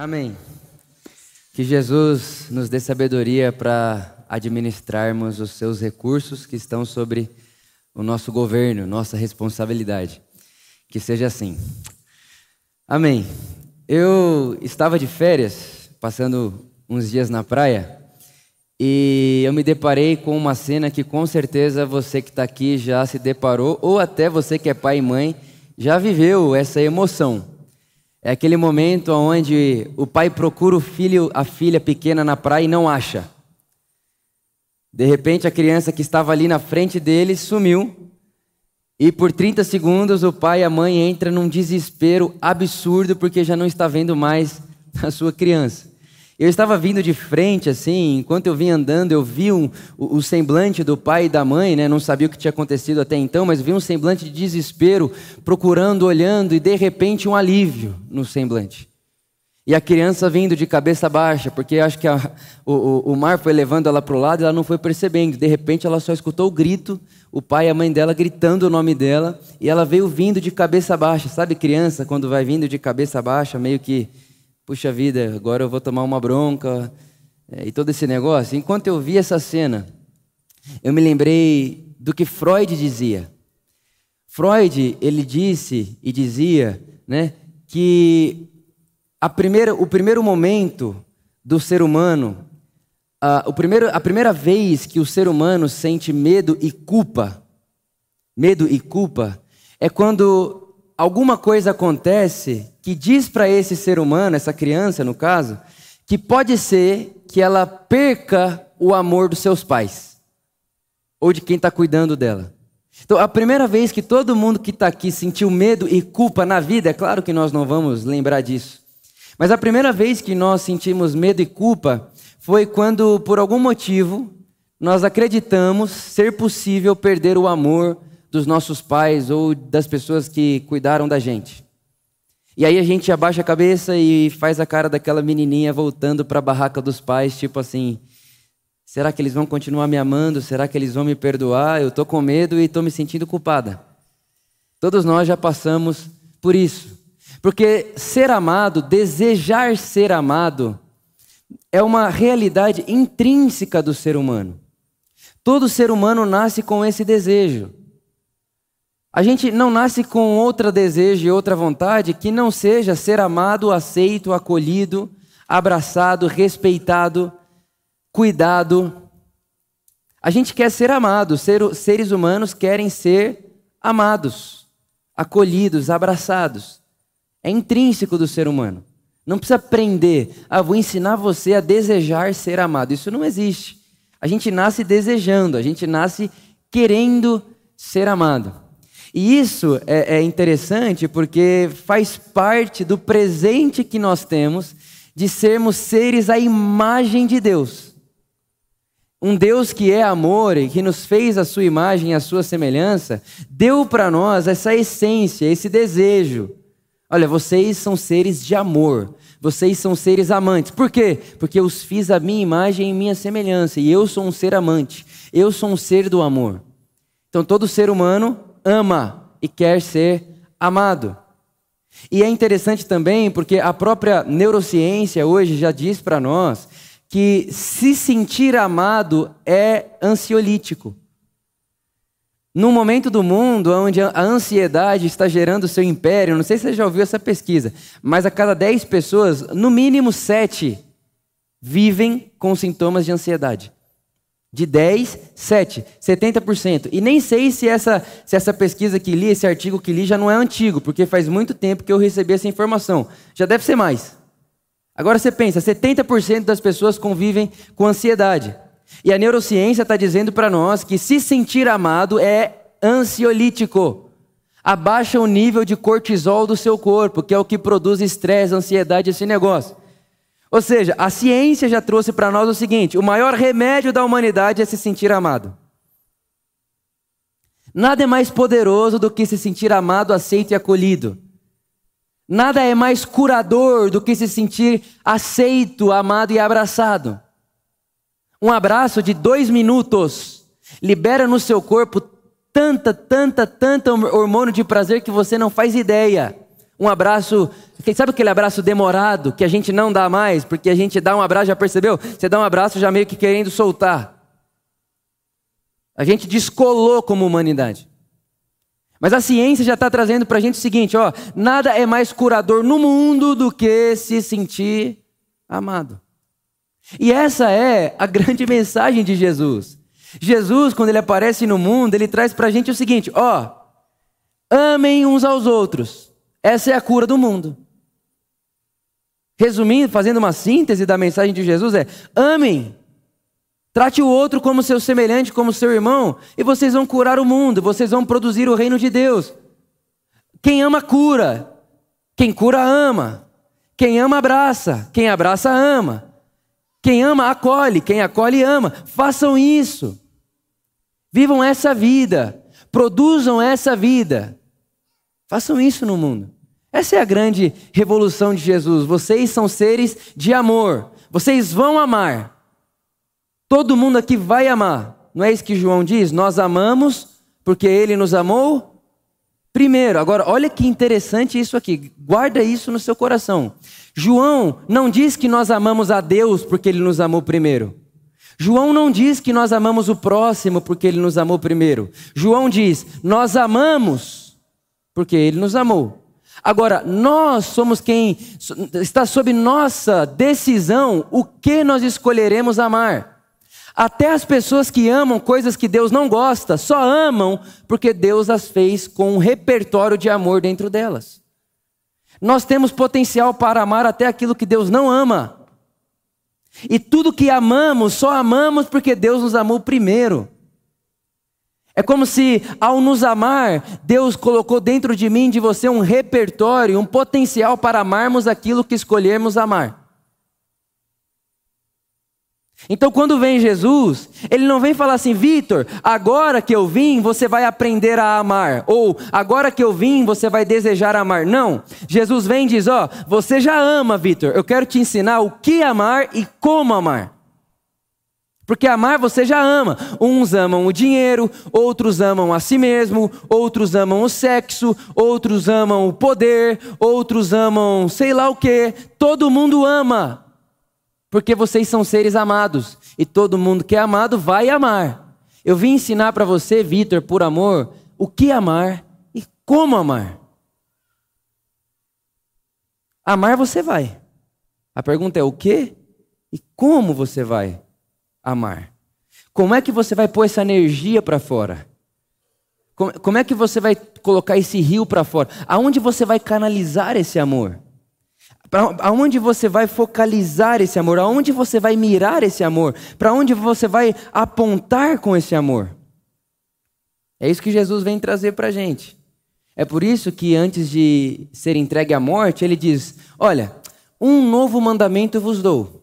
Amém. Que Jesus nos dê sabedoria para administrarmos os seus recursos que estão sobre o nosso governo, nossa responsabilidade. Que seja assim. Amém. Eu estava de férias, passando uns dias na praia, e eu me deparei com uma cena que com certeza você que está aqui já se deparou, ou até você que é pai e mãe já viveu essa emoção. É aquele momento onde o pai procura o filho, a filha pequena na praia e não acha. De repente, a criança que estava ali na frente dele sumiu. E por 30 segundos, o pai e a mãe entram num desespero absurdo porque já não está vendo mais a sua criança. Eu estava vindo de frente, assim, enquanto eu vinha andando, eu vi um, o, o, semblante do pai e da mãe, né? Não sabia o que tinha acontecido até então, mas vi um semblante de desespero, procurando, olhando, e de repente um alívio no semblante. E a criança vindo de cabeça baixa, porque acho que a, o, o, mar foi levando ela para o lado e ela não foi percebendo. De repente ela só escutou o grito, o pai e a mãe dela gritando o nome dela, e ela veio vindo de cabeça baixa. Sabe criança, quando vai vindo de cabeça baixa, meio que puxa vida, agora eu vou tomar uma bronca, é, e todo esse negócio. Enquanto eu vi essa cena, eu me lembrei do que Freud dizia. Freud, ele disse e dizia, né, que a primeira, o primeiro momento do ser humano, a, o primeiro, a primeira vez que o ser humano sente medo e culpa, medo e culpa, é quando alguma coisa acontece que diz para esse ser humano, essa criança no caso, que pode ser que ela perca o amor dos seus pais ou de quem está cuidando dela. Então, a primeira vez que todo mundo que está aqui sentiu medo e culpa na vida, é claro que nós não vamos lembrar disso, mas a primeira vez que nós sentimos medo e culpa foi quando, por algum motivo, nós acreditamos ser possível perder o amor dos nossos pais ou das pessoas que cuidaram da gente. E aí a gente abaixa a cabeça e faz a cara daquela menininha voltando para a barraca dos pais, tipo assim: será que eles vão continuar me amando? Será que eles vão me perdoar? Eu estou com medo e estou me sentindo culpada. Todos nós já passamos por isso. Porque ser amado, desejar ser amado, é uma realidade intrínseca do ser humano. Todo ser humano nasce com esse desejo. A gente não nasce com outro desejo e outra vontade que não seja ser amado, aceito, acolhido, abraçado, respeitado, cuidado. A gente quer ser amado, ser, seres humanos querem ser amados, acolhidos, abraçados. É intrínseco do ser humano. Não precisa aprender, ah, vou ensinar você a desejar ser amado. Isso não existe. A gente nasce desejando, a gente nasce querendo ser amado. E isso é, é interessante porque faz parte do presente que nós temos de sermos seres à imagem de Deus. Um Deus que é amor e que nos fez a sua imagem e a sua semelhança, deu para nós essa essência, esse desejo. Olha, vocês são seres de amor, vocês são seres amantes. Por quê? Porque eu os fiz a minha imagem e minha semelhança, e eu sou um ser amante, eu sou um ser do amor. Então todo ser humano ama e quer ser amado. E é interessante também porque a própria neurociência hoje já diz para nós que se sentir amado é ansiolítico. Num momento do mundo onde a ansiedade está gerando seu império, não sei se você já ouviu essa pesquisa, mas a cada 10 pessoas, no mínimo 7 vivem com sintomas de ansiedade. De 10, 7, 70%. E nem sei se essa, se essa pesquisa que li, esse artigo que li, já não é antigo, porque faz muito tempo que eu recebi essa informação. Já deve ser mais. Agora você pensa, 70% das pessoas convivem com ansiedade. E a neurociência está dizendo para nós que se sentir amado é ansiolítico. Abaixa o nível de cortisol do seu corpo, que é o que produz estresse, ansiedade, esse negócio. Ou seja, a ciência já trouxe para nós o seguinte: o maior remédio da humanidade é se sentir amado. Nada é mais poderoso do que se sentir amado, aceito e acolhido. Nada é mais curador do que se sentir aceito, amado e abraçado. Um abraço de dois minutos libera no seu corpo tanta, tanta, tanta hormônio de prazer que você não faz ideia. Um abraço, sabe aquele abraço demorado que a gente não dá mais, porque a gente dá um abraço, já percebeu? Você dá um abraço já meio que querendo soltar. A gente descolou como humanidade. Mas a ciência já está trazendo para a gente o seguinte: ó, nada é mais curador no mundo do que se sentir amado. E essa é a grande mensagem de Jesus. Jesus, quando ele aparece no mundo, ele traz para a gente o seguinte: ó, amem uns aos outros. Essa é a cura do mundo. Resumindo, fazendo uma síntese da mensagem de Jesus, é: amem. Trate o outro como seu semelhante, como seu irmão, e vocês vão curar o mundo, vocês vão produzir o reino de Deus. Quem ama, cura. Quem cura, ama. Quem ama, abraça. Quem abraça, ama. Quem ama, acolhe. Quem acolhe, ama. Façam isso. Vivam essa vida. Produzam essa vida. Façam isso no mundo. Essa é a grande revolução de Jesus. Vocês são seres de amor. Vocês vão amar. Todo mundo aqui vai amar. Não é isso que João diz? Nós amamos porque ele nos amou primeiro. Agora, olha que interessante isso aqui. Guarda isso no seu coração. João não diz que nós amamos a Deus porque ele nos amou primeiro. João não diz que nós amamos o próximo porque ele nos amou primeiro. João diz: nós amamos porque ele nos amou. Agora, nós somos quem está sob nossa decisão o que nós escolheremos amar. Até as pessoas que amam coisas que Deus não gosta, só amam porque Deus as fez com um repertório de amor dentro delas. Nós temos potencial para amar até aquilo que Deus não ama. E tudo que amamos, só amamos porque Deus nos amou primeiro. É como se, ao nos amar, Deus colocou dentro de mim, de você, um repertório, um potencial para amarmos aquilo que escolhermos amar. Então, quando vem Jesus, ele não vem falar assim, Vitor, agora que eu vim, você vai aprender a amar. Ou, agora que eu vim, você vai desejar amar. Não. Jesus vem e diz: Ó, oh, você já ama, Vitor. Eu quero te ensinar o que amar e como amar. Porque amar você já ama. Uns amam o dinheiro, outros amam a si mesmo, outros amam o sexo, outros amam o poder, outros amam sei lá o que. Todo mundo ama. Porque vocês são seres amados e todo mundo que é amado vai amar. Eu vim ensinar para você, Vitor, por amor, o que amar e como amar. Amar você vai. A pergunta é o que e como você vai amar. Como é que você vai pôr essa energia para fora? Como é que você vai colocar esse rio para fora? Aonde você vai canalizar esse amor? Aonde você vai focalizar esse amor? Aonde você vai mirar esse amor? Para onde você vai apontar com esse amor? É isso que Jesus vem trazer para a gente. É por isso que antes de ser entregue à morte, ele diz: Olha, um novo mandamento vos dou.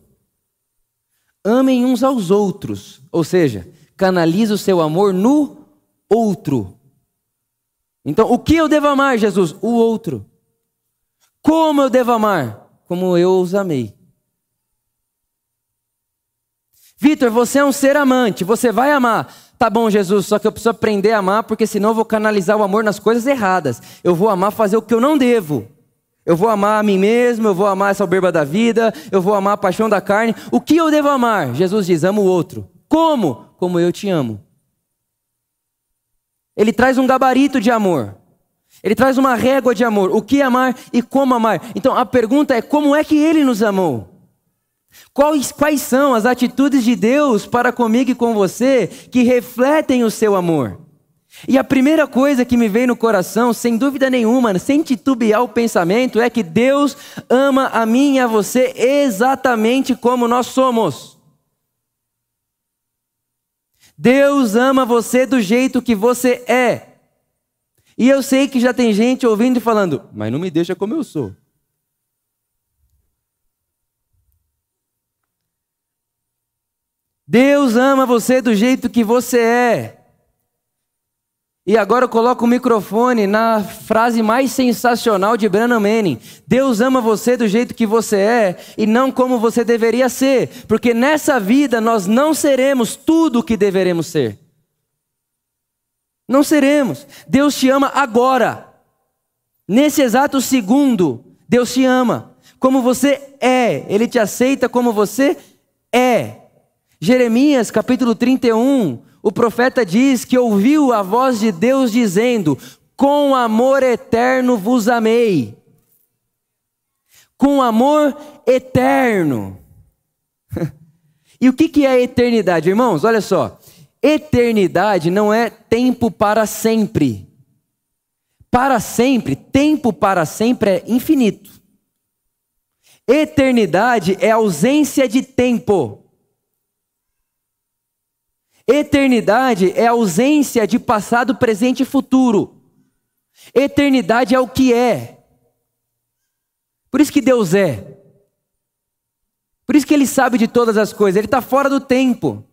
Amem uns aos outros. Ou seja, canalize o seu amor no outro. Então, o que eu devo amar, Jesus? O outro. Como eu devo amar? Como eu os amei. Vitor, você é um ser amante, você vai amar. Tá bom, Jesus, só que eu preciso aprender a amar, porque senão eu vou canalizar o amor nas coisas erradas. Eu vou amar fazer o que eu não devo. Eu vou amar a mim mesmo, eu vou amar essa soberba da vida, eu vou amar a paixão da carne. O que eu devo amar? Jesus diz: amo o outro. Como? Como eu te amo. Ele traz um gabarito de amor. Ele traz uma régua de amor, o que amar e como amar. Então a pergunta é: como é que ele nos amou? Quais, quais são as atitudes de Deus para comigo e com você que refletem o seu amor? E a primeira coisa que me vem no coração, sem dúvida nenhuma, sem titubear o pensamento, é que Deus ama a mim e a você exatamente como nós somos. Deus ama você do jeito que você é. E eu sei que já tem gente ouvindo e falando, mas não me deixa como eu sou. Deus ama você do jeito que você é. E agora eu coloco o microfone na frase mais sensacional de Branham Manning. Deus ama você do jeito que você é e não como você deveria ser, porque nessa vida nós não seremos tudo o que deveremos ser. Não seremos. Deus te ama agora. Nesse exato segundo, Deus te ama. Como você é, Ele te aceita como você é. Jeremias capítulo 31, o profeta diz que ouviu a voz de Deus dizendo: Com amor eterno vos amei. Com amor eterno. e o que é eternidade, irmãos? Olha só. Eternidade não é tempo para sempre. Para sempre, tempo para sempre é infinito. Eternidade é ausência de tempo. Eternidade é ausência de passado, presente e futuro. Eternidade é o que é. Por isso que Deus é. Por isso que Ele sabe de todas as coisas. Ele está fora do tempo.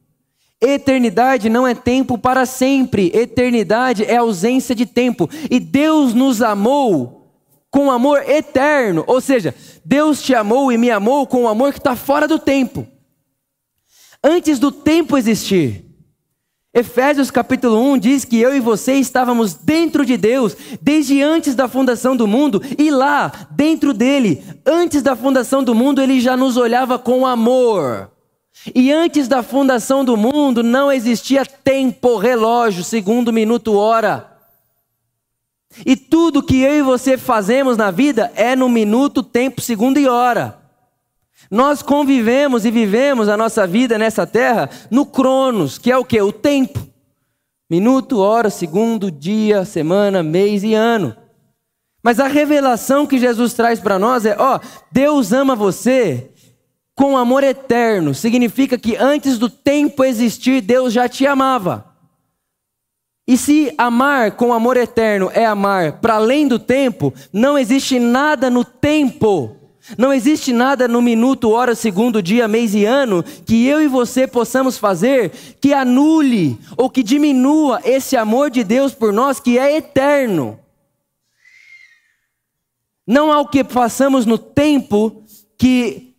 Eternidade não é tempo para sempre. Eternidade é ausência de tempo. E Deus nos amou com amor eterno. Ou seja, Deus te amou e me amou com um amor que está fora do tempo. Antes do tempo existir. Efésios capítulo 1 diz que eu e você estávamos dentro de Deus desde antes da fundação do mundo e lá, dentro dele, antes da fundação do mundo, ele já nos olhava com amor. E antes da fundação do mundo não existia tempo, relógio, segundo, minuto, hora. E tudo que eu e você fazemos na vida é no minuto, tempo, segundo e hora. Nós convivemos e vivemos a nossa vida nessa terra no Cronos, que é o que? O tempo. Minuto, hora, segundo, dia, semana, mês e ano. Mas a revelação que Jesus traz para nós é: ó, Deus ama você com amor eterno. Significa que antes do tempo existir, Deus já te amava. E se amar com amor eterno é amar para além do tempo, não existe nada no tempo não existe nada no minuto, hora, segundo, dia, mês e ano que eu e você possamos fazer que anule ou que diminua esse amor de Deus por nós que é eterno. Não há o que façamos no tempo que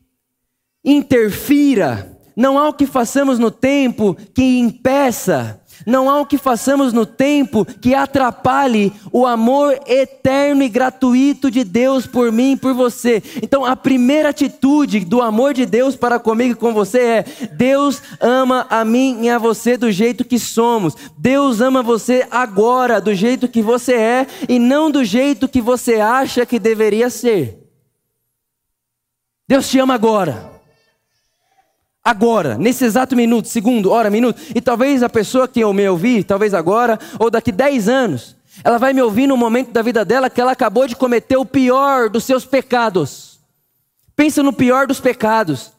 interfira, não há o que façamos no tempo que impeça, não há o que façamos no tempo que atrapalhe o amor eterno e gratuito de Deus por mim e por você. Então, a primeira atitude do amor de Deus para comigo e com você é: Deus ama a mim e a você do jeito que somos. Deus ama você agora, do jeito que você é e não do jeito que você acha que deveria ser. Deus te ama agora agora, nesse exato minuto, segundo, hora, minuto. E talvez a pessoa que eu me ouvir, talvez agora, ou daqui 10 anos, ela vai me ouvir no momento da vida dela que ela acabou de cometer o pior dos seus pecados. Pensa no pior dos pecados.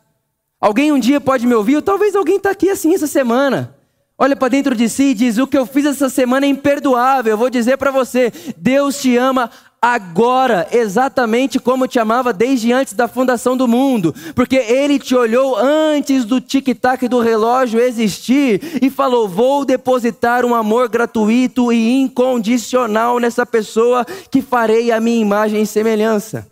Alguém um dia pode me ouvir, ou talvez alguém está aqui assim essa semana. Olha para dentro de si e diz: O que eu fiz essa semana é imperdoável. Eu vou dizer para você: Deus te ama agora, exatamente como te amava desde antes da fundação do mundo, porque ele te olhou antes do tic-tac do relógio existir e falou: Vou depositar um amor gratuito e incondicional nessa pessoa que farei a minha imagem e semelhança.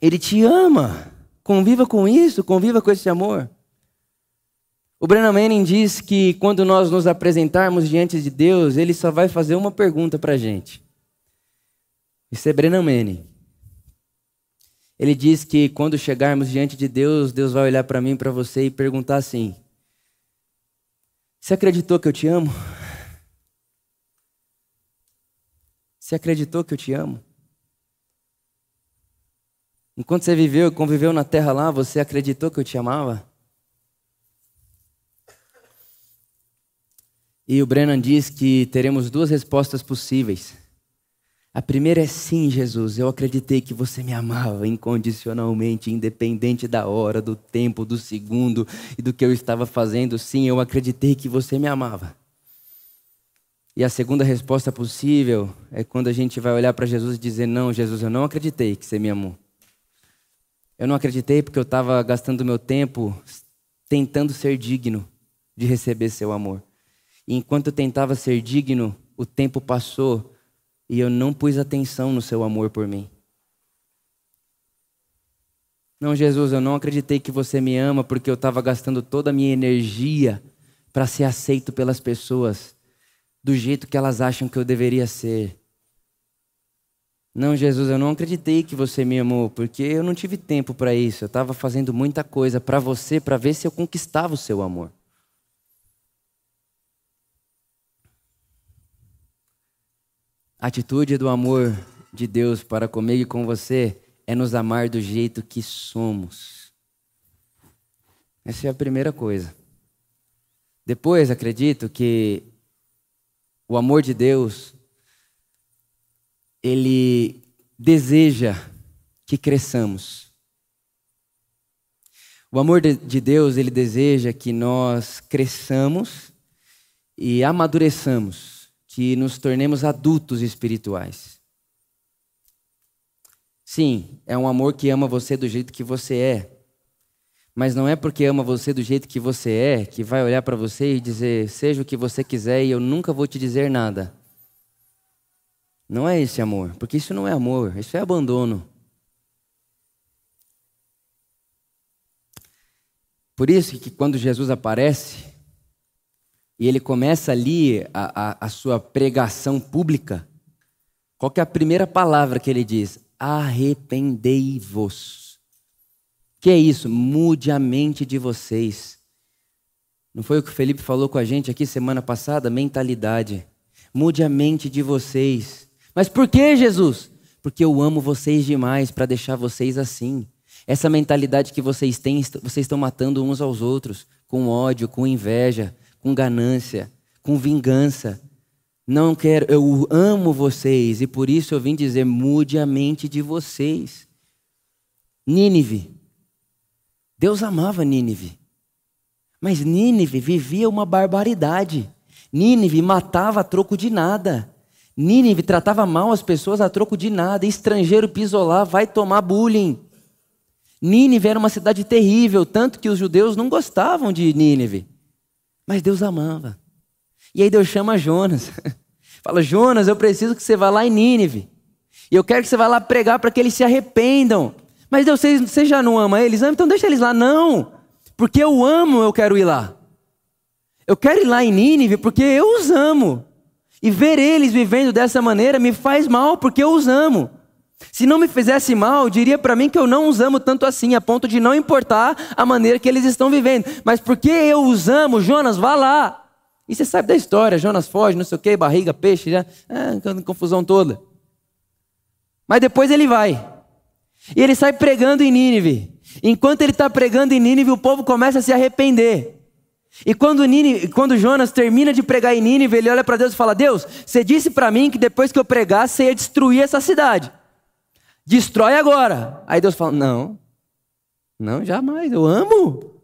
Ele te ama, conviva com isso, conviva com esse amor. O Brennan Manning diz que quando nós nos apresentarmos diante de Deus, ele só vai fazer uma pergunta para a gente. Isso é Brennan Manning. Ele diz que quando chegarmos diante de Deus, Deus vai olhar para mim, para você e perguntar assim: Você acreditou que eu te amo? Você acreditou que eu te amo? Enquanto você viveu e conviveu na terra lá, você acreditou que eu te amava? E o Brennan diz que teremos duas respostas possíveis. A primeira é sim, Jesus, eu acreditei que você me amava incondicionalmente, independente da hora, do tempo, do segundo e do que eu estava fazendo. Sim, eu acreditei que você me amava. E a segunda resposta possível é quando a gente vai olhar para Jesus e dizer: Não, Jesus, eu não acreditei que você me amou. Eu não acreditei porque eu estava gastando meu tempo tentando ser digno de receber seu amor. E enquanto eu tentava ser digno, o tempo passou e eu não pus atenção no seu amor por mim. Não, Jesus, eu não acreditei que você me ama porque eu estava gastando toda a minha energia para ser aceito pelas pessoas do jeito que elas acham que eu deveria ser. Não, Jesus, eu não acreditei que você me amou, porque eu não tive tempo para isso. Eu estava fazendo muita coisa para você, para ver se eu conquistava o seu amor. A atitude do amor de Deus para comigo e com você é nos amar do jeito que somos. Essa é a primeira coisa. Depois, acredito que o amor de Deus ele deseja que cresçamos. O amor de Deus, ele deseja que nós cresçamos e amadureçamos, que nos tornemos adultos espirituais. Sim, é um amor que ama você do jeito que você é. Mas não é porque ama você do jeito que você é que vai olhar para você e dizer: seja o que você quiser e eu nunca vou te dizer nada. Não é esse amor, porque isso não é amor, isso é abandono. Por isso que quando Jesus aparece e ele começa ali a, a, a sua pregação pública, qual é a primeira palavra que ele diz? Arrependei-vos. Que é isso? Mude a mente de vocês. Não foi o que o Felipe falou com a gente aqui semana passada? Mentalidade. Mude a mente de vocês. Mas por que, Jesus? Porque eu amo vocês demais para deixar vocês assim. Essa mentalidade que vocês têm, vocês estão matando uns aos outros, com ódio, com inveja, com ganância, com vingança. Não quero, eu amo vocês e por isso eu vim dizer: mude a mente de vocês. Nínive. Deus amava Nínive. Mas Nínive vivia uma barbaridade. Nínive matava a troco de nada. Nínive tratava mal as pessoas a troco de nada. Estrangeiro pisou lá, vai tomar bullying. Nínive era uma cidade terrível, tanto que os judeus não gostavam de Nínive. Mas Deus amava. E aí Deus chama Jonas. Fala, Jonas, eu preciso que você vá lá em Nínive. E eu quero que você vá lá pregar para que eles se arrependam. Mas Deus, você, já não ama eles? Então deixa eles lá. Não. Porque eu amo, eu quero ir lá. Eu quero ir lá em Nínive porque eu os amo. E ver eles vivendo dessa maneira me faz mal, porque eu os amo. Se não me fizesse mal, diria para mim que eu não os amo tanto assim, a ponto de não importar a maneira que eles estão vivendo. Mas porque eu os amo, Jonas, vá lá. E você sabe da história, Jonas foge, não sei o quê, barriga, peixe, já, ah, confusão toda. Mas depois ele vai. E ele sai pregando em Nínive. Enquanto ele está pregando em Nínive, o povo começa a se arrepender. E quando, Nínive, quando Jonas termina de pregar em Nínive, ele olha para Deus e fala: Deus, você disse para mim que depois que eu pregar, você ia destruir essa cidade. Destrói agora. Aí Deus fala: Não, não, jamais, eu amo.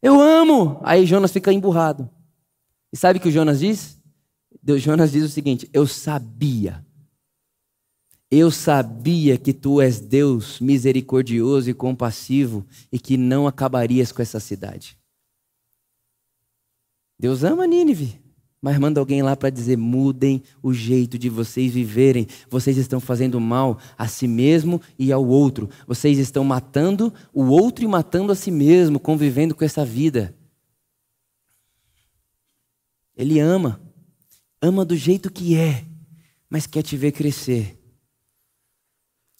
Eu amo. Aí Jonas fica emburrado. E sabe o que o Jonas diz? Deus, Jonas diz o seguinte: Eu sabia. Eu sabia que tu és Deus misericordioso e compassivo e que não acabarias com essa cidade. Deus ama Nínive, mas manda alguém lá para dizer: mudem o jeito de vocês viverem. Vocês estão fazendo mal a si mesmo e ao outro. Vocês estão matando o outro e matando a si mesmo, convivendo com essa vida. Ele ama, ama do jeito que é, mas quer te ver crescer,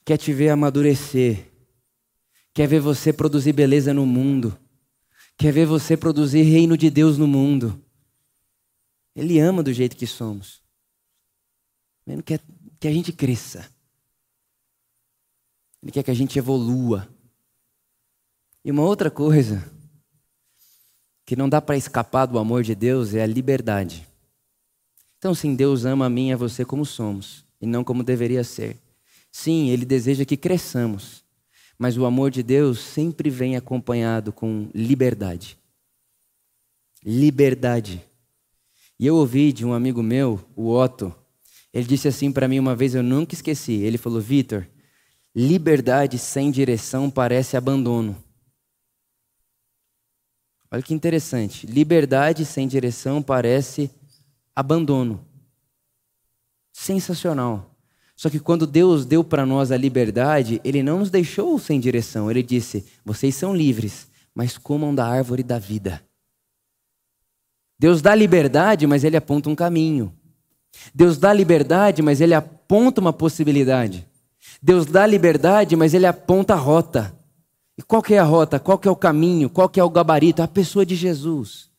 quer te ver amadurecer, quer ver você produzir beleza no mundo quer ver você produzir reino de Deus no mundo. Ele ama do jeito que somos. Ele quer que a gente cresça. Ele quer que a gente evolua. E uma outra coisa que não dá para escapar do amor de Deus é a liberdade. Então, sim, Deus ama a mim e a você como somos, e não como deveria ser. Sim, Ele deseja que cresçamos. Mas o amor de Deus sempre vem acompanhado com liberdade. Liberdade. E eu ouvi de um amigo meu, o Otto, ele disse assim para mim uma vez, eu nunca esqueci. Ele falou: Vitor, liberdade sem direção parece abandono. Olha que interessante. Liberdade sem direção parece abandono. Sensacional. Só que quando Deus deu para nós a liberdade, Ele não nos deixou sem direção. Ele disse: vocês são livres, mas comam da árvore da vida. Deus dá liberdade, mas Ele aponta um caminho. Deus dá liberdade, mas ele aponta uma possibilidade. Deus dá liberdade, mas ele aponta a rota. E qual que é a rota? Qual que é o caminho? Qual que é o gabarito? A pessoa de Jesus.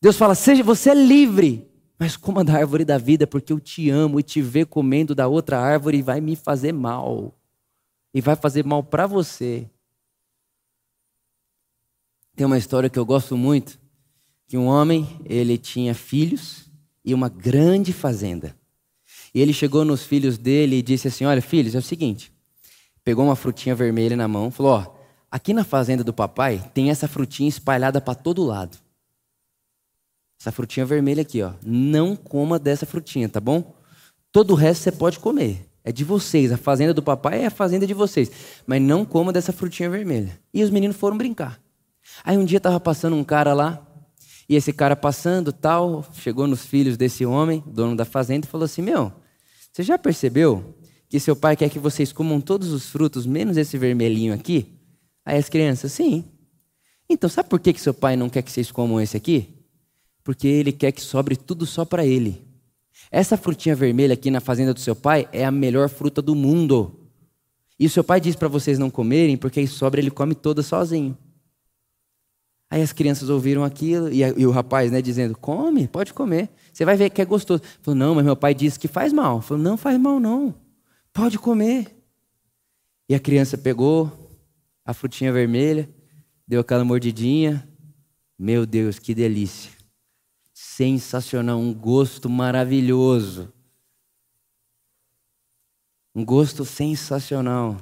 Deus fala: "Seja você é livre, mas coma da árvore da vida, porque eu te amo e te ver comendo da outra árvore vai me fazer mal. E vai fazer mal para você." Tem uma história que eu gosto muito, que um homem, ele tinha filhos e uma grande fazenda. E ele chegou nos filhos dele e disse assim: Olha, filhos, é o seguinte. Pegou uma frutinha vermelha na mão, falou: Ó, aqui na fazenda do papai tem essa frutinha espalhada para todo lado. Essa frutinha vermelha aqui, ó. Não coma dessa frutinha, tá bom? Todo o resto você pode comer. É de vocês. A fazenda do papai é a fazenda de vocês. Mas não coma dessa frutinha vermelha. E os meninos foram brincar. Aí um dia estava passando um cara lá, e esse cara passando, tal, chegou nos filhos desse homem, dono da fazenda, e falou assim: Meu, você já percebeu que seu pai quer que vocês comam todos os frutos, menos esse vermelhinho aqui? Aí as crianças, sim. Então, sabe por que, que seu pai não quer que vocês comam esse aqui? Porque ele quer que sobre tudo só para ele. Essa frutinha vermelha aqui na fazenda do seu pai é a melhor fruta do mundo. E o seu pai diz para vocês não comerem, porque aí sobra ele come toda sozinho. Aí as crianças ouviram aquilo e, e, o rapaz, né, dizendo: Come, pode comer. Você vai ver que é gostoso. Falou: Não, mas meu pai disse que faz mal. Falou: Não faz mal, não. Pode comer. E a criança pegou a frutinha vermelha, deu aquela mordidinha. Meu Deus, que delícia. Sensacional, um gosto maravilhoso. Um gosto sensacional.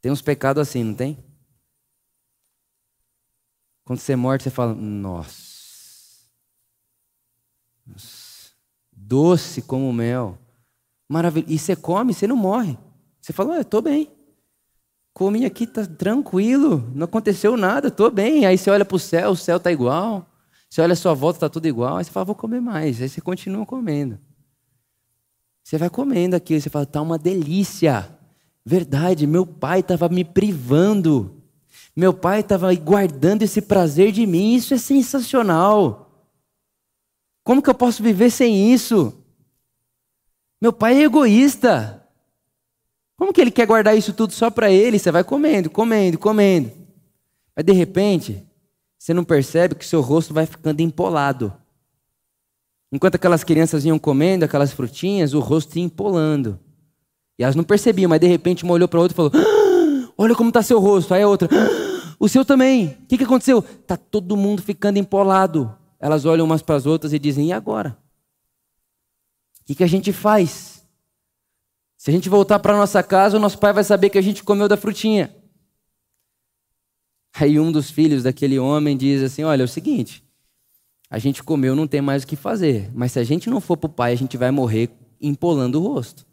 Tem uns pecados assim, não tem? Quando você morre, você fala, nossa. Doce como mel. Maravilhoso. E você come, você não morre. Você fala, eu estou bem. Comi aqui, tá tranquilo, não aconteceu nada, estou bem. Aí você olha para o céu, o céu está igual. Você olha a sua volta, está tudo igual. Aí você fala, vou comer mais. Aí você continua comendo. Você vai comendo aqui, você fala, tá uma delícia. Verdade, meu pai estava me privando meu pai estava guardando esse prazer de mim, isso é sensacional. Como que eu posso viver sem isso? Meu pai é egoísta. Como que ele quer guardar isso tudo só para ele? Você vai comendo, comendo, comendo. Mas de repente, você não percebe que seu rosto vai ficando empolado. Enquanto aquelas crianças iam comendo aquelas frutinhas, o rosto ia empolando. E elas não percebiam, mas de repente uma olhou para outra e falou: ah, Olha como está seu rosto. Aí a outra: ah, o seu também. O que, que aconteceu? Está todo mundo ficando empolado. Elas olham umas para as outras e dizem: e agora? O que, que a gente faz? Se a gente voltar para nossa casa, o nosso pai vai saber que a gente comeu da frutinha. Aí um dos filhos daquele homem diz assim: Olha, é o seguinte, a gente comeu, não tem mais o que fazer, mas se a gente não for para o pai, a gente vai morrer empolando o rosto.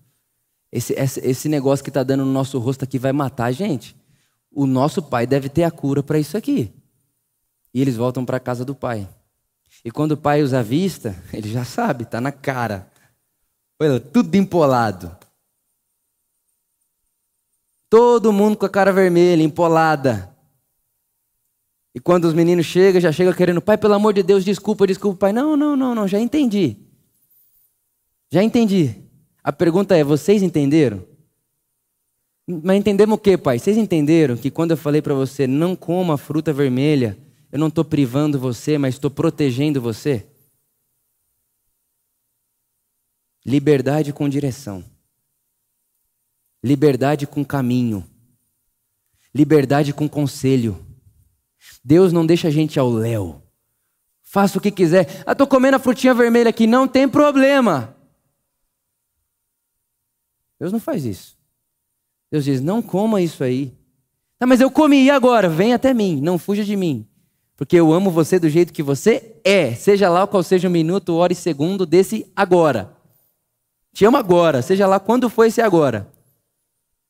Esse, esse, esse negócio que está dando no nosso rosto aqui vai matar a gente o nosso pai deve ter a cura para isso aqui. E eles voltam para a casa do pai. E quando o pai os avista, ele já sabe, está na cara. Olha, tudo empolado. Todo mundo com a cara vermelha, empolada. E quando os meninos chegam, já chegam querendo, pai, pelo amor de Deus, desculpa, desculpa, pai. Não, não, não, não, já entendi. Já entendi. A pergunta é: vocês entenderam? Mas entendemos o que, pai? Vocês entenderam que quando eu falei para você não coma fruta vermelha, eu não estou privando você, mas estou protegendo você? Liberdade com direção. Liberdade com caminho. Liberdade com conselho. Deus não deixa a gente ao léu. Faça o que quiser. Ah, estou comendo a frutinha vermelha aqui, não tem problema. Deus não faz isso. Deus diz: não coma isso aí. Tá, mas eu comi, agora? Vem até mim, não fuja de mim. Porque eu amo você do jeito que você é. Seja lá qual seja o minuto, hora e segundo desse agora. Te amo agora, seja lá quando for esse agora.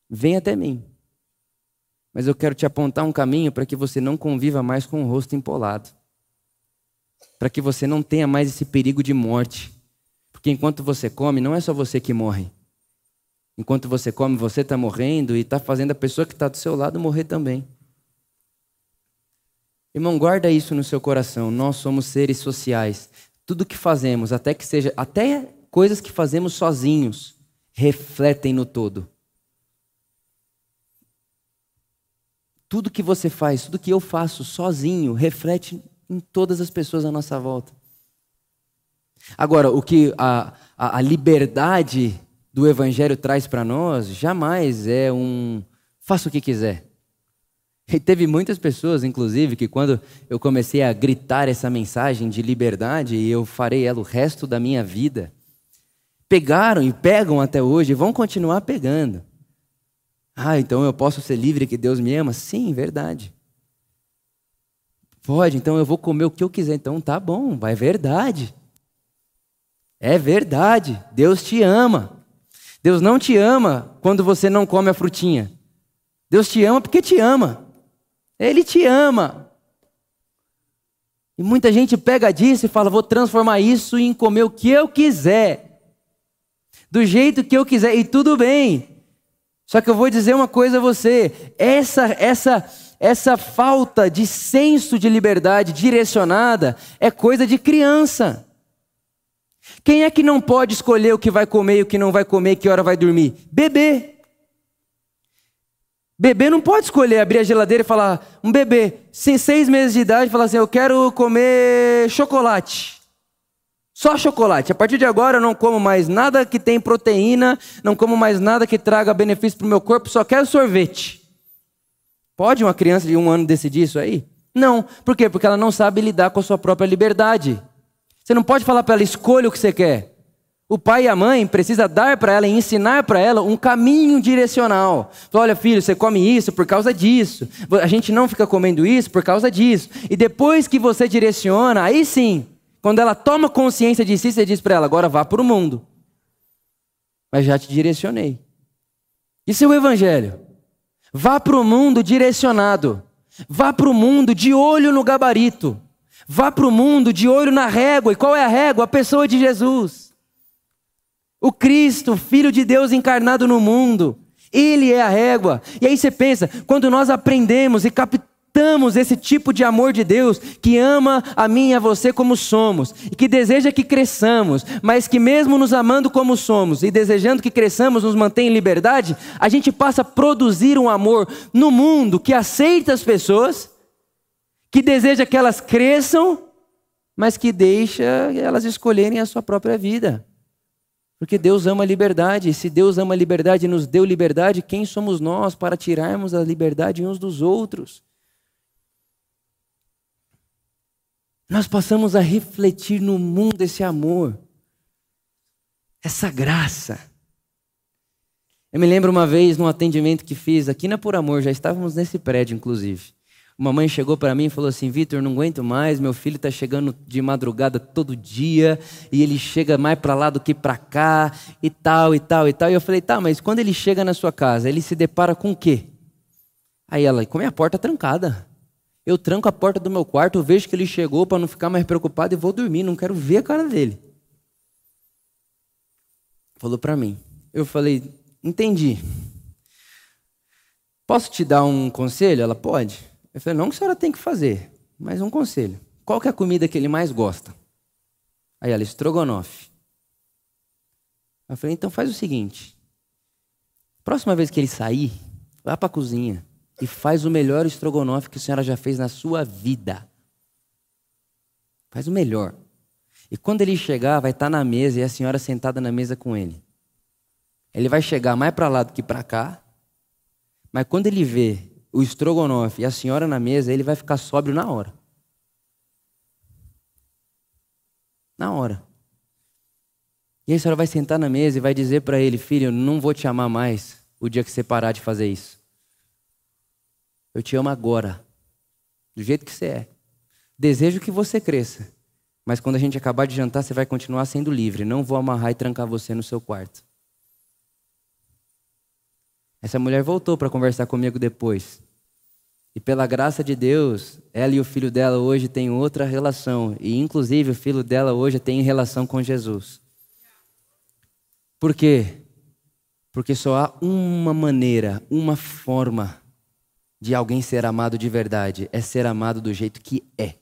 Vem até mim. Mas eu quero te apontar um caminho para que você não conviva mais com o rosto empolado. Para que você não tenha mais esse perigo de morte. Porque enquanto você come, não é só você que morre. Enquanto você come, você está morrendo e está fazendo a pessoa que está do seu lado morrer também. Irmão, guarda isso no seu coração. Nós somos seres sociais. tudo que fazemos, até que seja, até coisas que fazemos sozinhos, refletem no todo. Tudo que você faz, tudo que eu faço sozinho, reflete em todas as pessoas à nossa volta. Agora, o que a, a, a liberdade do Evangelho traz para nós jamais é um faça o que quiser. E teve muitas pessoas, inclusive, que quando eu comecei a gritar essa mensagem de liberdade, e eu farei ela o resto da minha vida, pegaram e pegam até hoje e vão continuar pegando. Ah, então eu posso ser livre que Deus me ama? Sim, verdade. Pode, então eu vou comer o que eu quiser. Então tá bom, é verdade. É verdade. Deus te ama. Deus não te ama quando você não come a frutinha. Deus te ama porque te ama. Ele te ama. E muita gente pega disso e fala: vou transformar isso em comer o que eu quiser, do jeito que eu quiser, e tudo bem. Só que eu vou dizer uma coisa a você: essa, essa, essa falta de senso de liberdade direcionada é coisa de criança. Quem é que não pode escolher o que vai comer e o que não vai comer, que hora vai dormir? Bebê. Bebê não pode escolher abrir a geladeira e falar, um bebê, sem seis meses de idade, falar assim: eu quero comer chocolate. Só chocolate. A partir de agora eu não como mais nada que tem proteína, não como mais nada que traga benefício para o meu corpo, só quero sorvete. Pode uma criança de um ano decidir isso aí? Não. Por quê? Porque ela não sabe lidar com a sua própria liberdade. Você não pode falar para ela, escolha o que você quer. O pai e a mãe precisa dar para ela e ensinar para ela um caminho direcional. Olha, filho, você come isso por causa disso. A gente não fica comendo isso por causa disso. E depois que você direciona, aí sim, quando ela toma consciência de si, você diz para ela: agora vá para o mundo. Mas já te direcionei. Isso é o evangelho. Vá para o mundo direcionado. Vá para o mundo de olho no gabarito. Vá para o mundo de olho na régua. E qual é a régua? A pessoa de Jesus. O Cristo, Filho de Deus encarnado no mundo. Ele é a régua. E aí você pensa, quando nós aprendemos e captamos esse tipo de amor de Deus, que ama a mim e a você como somos, e que deseja que cresçamos, mas que mesmo nos amando como somos e desejando que cresçamos, nos mantém em liberdade, a gente passa a produzir um amor no mundo que aceita as pessoas, que deseja que elas cresçam, mas que deixa elas escolherem a sua própria vida. Porque Deus ama a liberdade. E se Deus ama a liberdade e nos deu liberdade, quem somos nós para tirarmos a liberdade uns dos outros? Nós passamos a refletir no mundo esse amor, essa graça. Eu me lembro uma vez num atendimento que fiz aqui na Por Amor, já estávamos nesse prédio, inclusive. Uma mãe chegou para mim e falou assim: Vitor, não aguento mais, meu filho está chegando de madrugada todo dia e ele chega mais para lá do que para cá e tal e tal e tal. E eu falei: tá, mas quando ele chega na sua casa, ele se depara com o quê? Aí ela: com a minha porta trancada. Eu tranco a porta do meu quarto, vejo que ele chegou para não ficar mais preocupado e vou dormir, não quero ver a cara dele. Falou para mim. Eu falei: entendi. Posso te dar um conselho? Ela pode. Eu falei, não que a senhora tem que fazer, mas um conselho. Qual que é a comida que ele mais gosta? Aí ela, estrogonofe. Eu falei, então faz o seguinte. Próxima vez que ele sair, vá para a cozinha e faz o melhor estrogonofe que a senhora já fez na sua vida. Faz o melhor. E quando ele chegar, vai estar tá na mesa e a senhora sentada na mesa com ele. Ele vai chegar mais para lá do que para cá. Mas quando ele vê o estrogonofe e a senhora na mesa, ele vai ficar sóbrio na hora. Na hora. E aí a senhora vai sentar na mesa e vai dizer para ele: Filho, eu não vou te amar mais o dia que você parar de fazer isso. Eu te amo agora, do jeito que você é. Desejo que você cresça, mas quando a gente acabar de jantar, você vai continuar sendo livre. Não vou amarrar e trancar você no seu quarto. Essa mulher voltou para conversar comigo depois. E pela graça de Deus, ela e o filho dela hoje têm outra relação. E inclusive o filho dela hoje tem relação com Jesus. Por quê? Porque só há uma maneira, uma forma de alguém ser amado de verdade: é ser amado do jeito que é.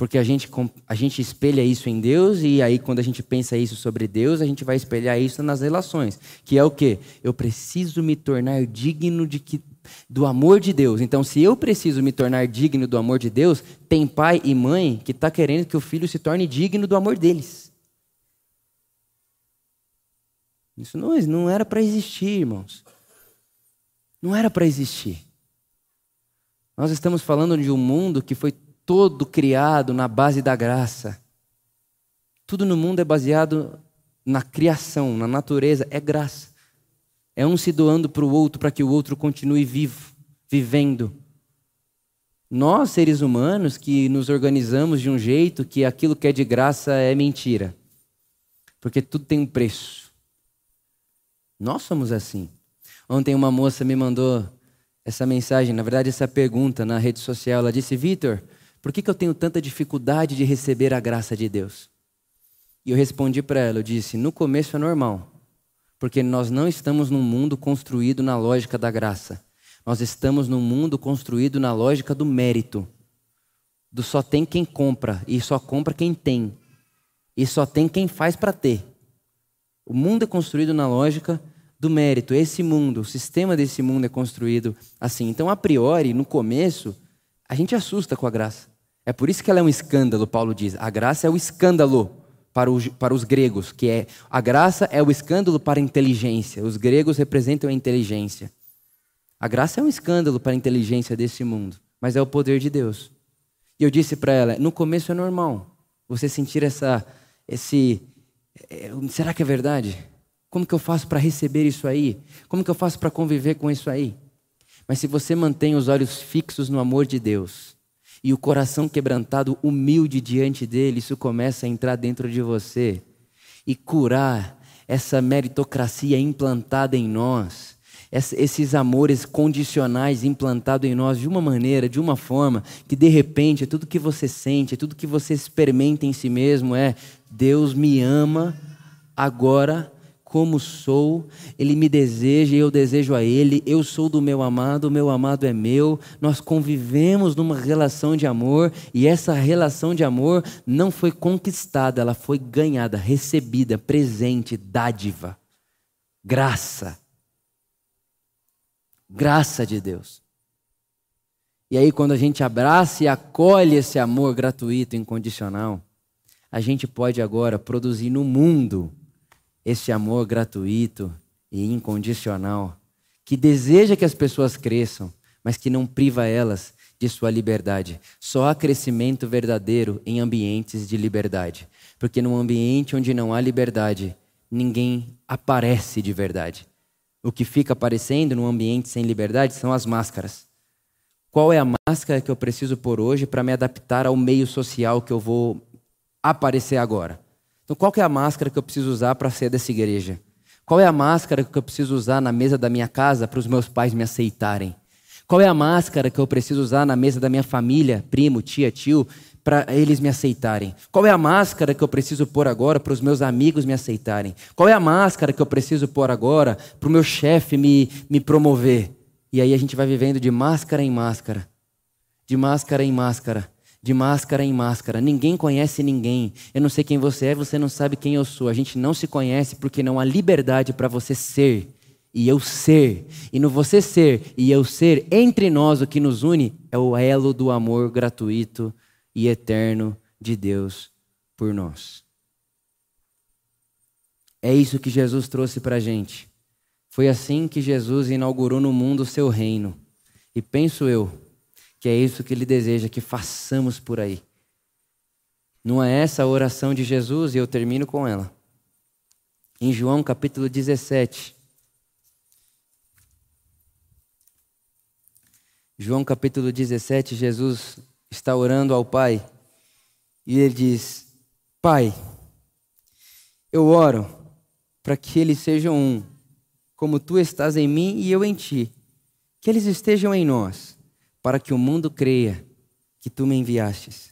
Porque a gente, a gente espelha isso em Deus, e aí, quando a gente pensa isso sobre Deus, a gente vai espelhar isso nas relações. Que é o quê? Eu preciso me tornar digno de que, do amor de Deus. Então, se eu preciso me tornar digno do amor de Deus, tem pai e mãe que está querendo que o filho se torne digno do amor deles. Isso não, não era para existir, irmãos. Não era para existir. Nós estamos falando de um mundo que foi todo criado na base da graça. Tudo no mundo é baseado na criação, na natureza, é graça. É um se doando para o outro para que o outro continue vivo, vivendo. Nós, seres humanos, que nos organizamos de um jeito que aquilo que é de graça é mentira. Porque tudo tem um preço. Nós somos assim. Ontem uma moça me mandou essa mensagem, na verdade, essa pergunta na rede social. Ela disse: Vitor, por que, que eu tenho tanta dificuldade de receber a graça de Deus? E eu respondi para ela, eu disse, no começo é normal, porque nós não estamos num mundo construído na lógica da graça. Nós estamos num mundo construído na lógica do mérito. Do só tem quem compra e só compra quem tem. E só tem quem faz para ter. O mundo é construído na lógica do mérito. Esse mundo, o sistema desse mundo é construído assim. Então, a priori, no começo, a gente assusta com a graça. É por isso que ela é um escândalo, Paulo diz. A graça é o escândalo para os, para os gregos, que é a graça é o escândalo para a inteligência. Os gregos representam a inteligência. A graça é um escândalo para a inteligência desse mundo, mas é o poder de Deus. E eu disse para ela, no começo é normal você sentir essa, esse, é, será que é verdade? Como que eu faço para receber isso aí? Como que eu faço para conviver com isso aí? Mas se você mantém os olhos fixos no amor de Deus e o coração quebrantado, humilde diante dele, isso começa a entrar dentro de você e curar essa meritocracia implantada em nós, esses amores condicionais implantados em nós de uma maneira, de uma forma, que de repente tudo que você sente, tudo que você experimenta em si mesmo é: Deus me ama agora como sou, Ele me deseja e eu desejo a Ele, eu sou do meu amado, o meu amado é meu, nós convivemos numa relação de amor e essa relação de amor não foi conquistada, ela foi ganhada, recebida, presente, dádiva, graça. Graça de Deus. E aí, quando a gente abraça e acolhe esse amor gratuito, incondicional, a gente pode agora produzir no mundo esse amor gratuito e incondicional, que deseja que as pessoas cresçam, mas que não priva elas de sua liberdade. Só há crescimento verdadeiro em ambientes de liberdade. Porque num ambiente onde não há liberdade, ninguém aparece de verdade. O que fica aparecendo num ambiente sem liberdade são as máscaras. Qual é a máscara que eu preciso pôr hoje para me adaptar ao meio social que eu vou aparecer agora? Então, qual é a máscara que eu preciso usar para ser dessa igreja? Qual é a máscara que eu preciso usar na mesa da minha casa para os meus pais me aceitarem? Qual é a máscara que eu preciso usar na mesa da minha família, primo, tia, tio, para eles me aceitarem? Qual é a máscara que eu preciso pôr agora para os meus amigos me aceitarem? Qual é a máscara que eu preciso pôr agora para o meu chefe me, me promover? E aí a gente vai vivendo de máscara em máscara, de máscara em máscara de máscara em máscara. Ninguém conhece ninguém. Eu não sei quem você é, você não sabe quem eu sou. A gente não se conhece porque não há liberdade para você ser e eu ser. E no você ser e eu ser, entre nós o que nos une é o elo do amor gratuito e eterno de Deus por nós. É isso que Jesus trouxe para a gente. Foi assim que Jesus inaugurou no mundo o seu reino. E penso eu, que é isso que ele deseja que façamos por aí. Não é essa a oração de Jesus e eu termino com ela. Em João capítulo 17. João capítulo 17, Jesus está orando ao Pai e ele diz: Pai, eu oro para que eles sejam um, como tu estás em mim e eu em ti, que eles estejam em nós para que o mundo creia que tu me enviastes.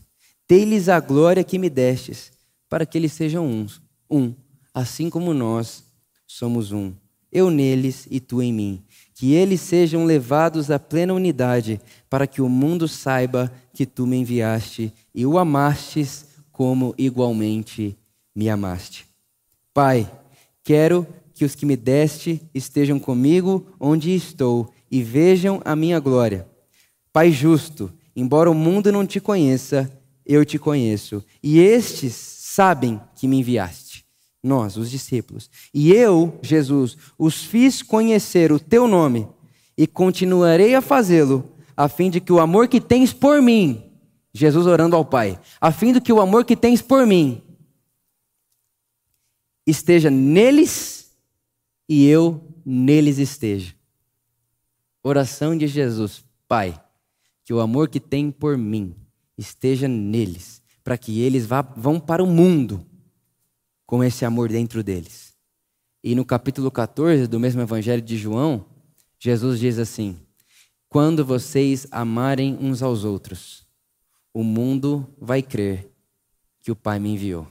Dê-lhes a glória que me destes, para que eles sejam uns, um, assim como nós somos um. eu neles e tu em mim. Que eles sejam levados à plena unidade, para que o mundo saiba que tu me enviaste e o amastes como igualmente me amaste. Pai, quero que os que me deste estejam comigo onde estou e vejam a minha glória. Pai justo, embora o mundo não te conheça, eu te conheço, e estes sabem que me enviaste nós, os discípulos. E eu, Jesus, os fiz conhecer o teu nome e continuarei a fazê-lo, a fim de que o amor que tens por mim, Jesus orando ao Pai, a fim de que o amor que tens por mim esteja neles e eu neles esteja. Oração de Jesus, Pai, que o amor que tem por mim esteja neles, para que eles vá, vão para o mundo com esse amor dentro deles. E no capítulo 14 do mesmo Evangelho de João, Jesus diz assim: Quando vocês amarem uns aos outros, o mundo vai crer que o Pai me enviou.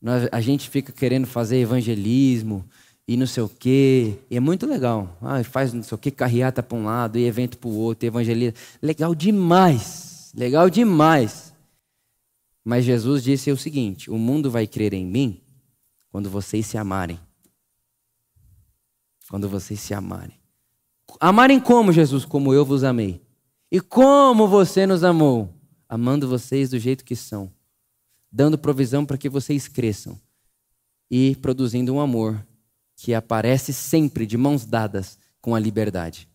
Nós, a gente fica querendo fazer evangelismo e não sei o quê, e é muito legal. Ah, faz não sei o quê, carreata para um lado e evento para o outro, evangelismo. Legal demais, legal demais. Mas Jesus disse o seguinte: o mundo vai crer em mim quando vocês se amarem. Quando vocês se amarem. Amarem como, Jesus? Como eu vos amei. E como você nos amou? Amando vocês do jeito que são, dando provisão para que vocês cresçam e produzindo um amor que aparece sempre de mãos dadas com a liberdade.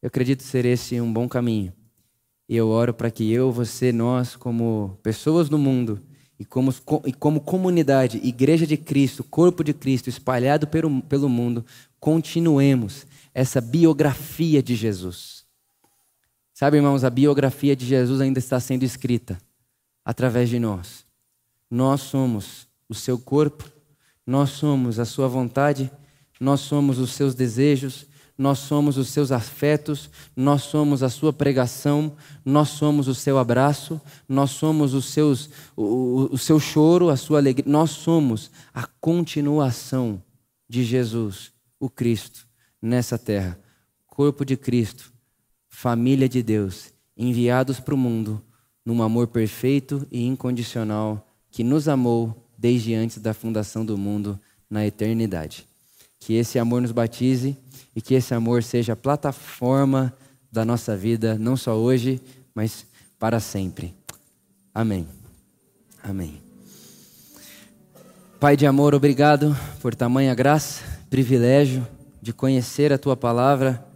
Eu acredito ser esse um bom caminho. E eu oro para que eu, você, nós, como pessoas no mundo e como, e como comunidade, Igreja de Cristo, Corpo de Cristo, espalhado pelo, pelo mundo, continuemos essa biografia de Jesus. Sabe, irmãos, a biografia de Jesus ainda está sendo escrita através de nós. Nós somos o seu corpo, nós somos a sua vontade, nós somos os seus desejos, nós somos os seus afetos, nós somos a sua pregação, nós somos o seu abraço, nós somos os seus, o, o seu choro, a sua alegria, nós somos a continuação de Jesus, o Cristo, nessa terra. Corpo de Cristo, família de Deus, enviados para o mundo num amor perfeito e incondicional que nos amou desde antes da fundação do mundo na eternidade. Que esse amor nos batize e que esse amor seja a plataforma da nossa vida, não só hoje, mas para sempre. Amém. Amém. Pai de amor, obrigado por tamanha graça, privilégio de conhecer a tua palavra,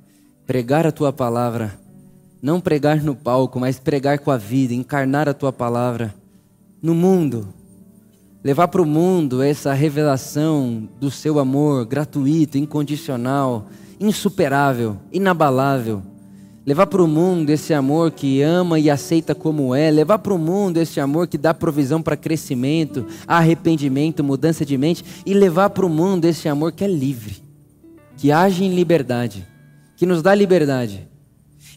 pregar a tua palavra, não pregar no palco, mas pregar com a vida, encarnar a tua palavra no mundo, levar para o mundo essa revelação do seu amor gratuito, incondicional, insuperável, inabalável. Levar para o mundo esse amor que ama e aceita como é. Levar para o mundo esse amor que dá provisão para crescimento, arrependimento, mudança de mente. E levar para o mundo esse amor que é livre, que age em liberdade, que nos dá liberdade.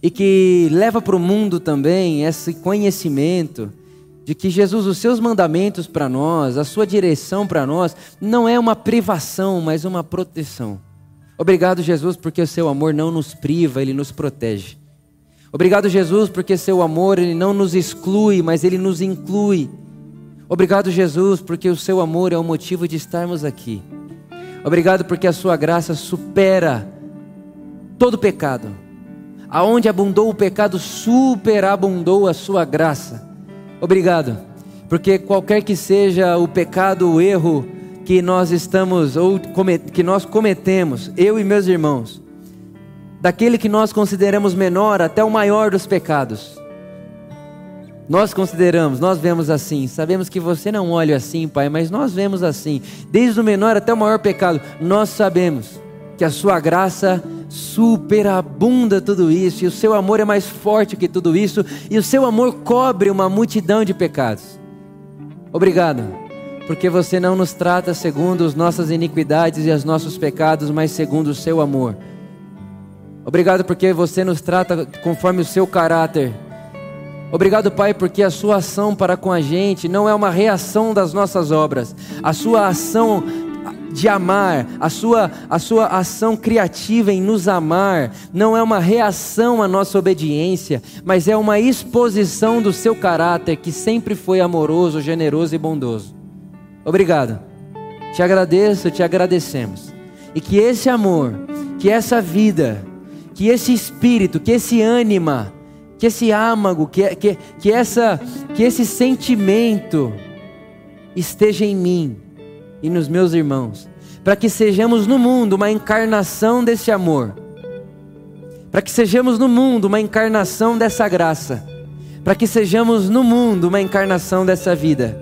E que leva para o mundo também esse conhecimento de que Jesus, os seus mandamentos para nós, a sua direção para nós, não é uma privação, mas uma proteção. Obrigado, Jesus, porque o seu amor não nos priva, ele nos protege. Obrigado, Jesus, porque seu amor ele não nos exclui, mas ele nos inclui. Obrigado, Jesus, porque o seu amor é o motivo de estarmos aqui. Obrigado porque a sua graça supera todo pecado. Aonde abundou o pecado, superabundou a sua graça. Obrigado, porque qualquer que seja o pecado, o erro, que nós estamos ou que nós cometemos, eu e meus irmãos, daquele que nós consideramos menor até o maior dos pecados. Nós consideramos, nós vemos assim, sabemos que você não olha assim, Pai, mas nós vemos assim, desde o menor até o maior pecado, nós sabemos que a Sua graça superabunda tudo isso, e o Seu amor é mais forte que tudo isso, e o Seu amor cobre uma multidão de pecados. Obrigado porque você não nos trata segundo as nossas iniquidades e os nossos pecados, mas segundo o seu amor. Obrigado porque você nos trata conforme o seu caráter, Obrigado, Pai, porque a sua ação para com a gente não é uma reação das nossas obras. A sua ação de amar, a sua, a sua ação criativa em nos amar, não é uma reação à nossa obediência, mas é uma exposição do seu caráter que sempre foi amoroso, generoso e bondoso. Obrigado. Te agradeço, te agradecemos. E que esse amor, que essa vida, que esse espírito, que esse ânima, que esse âmago, que, que, que, essa, que esse sentimento esteja em mim e nos meus irmãos, para que sejamos no mundo uma encarnação desse amor, para que sejamos no mundo uma encarnação dessa graça, para que sejamos no mundo uma encarnação dessa vida,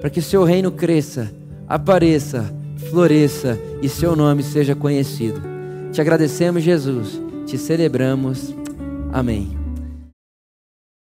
para que o seu reino cresça, apareça, floresça e seu nome seja conhecido. Te agradecemos, Jesus, te celebramos. Amém.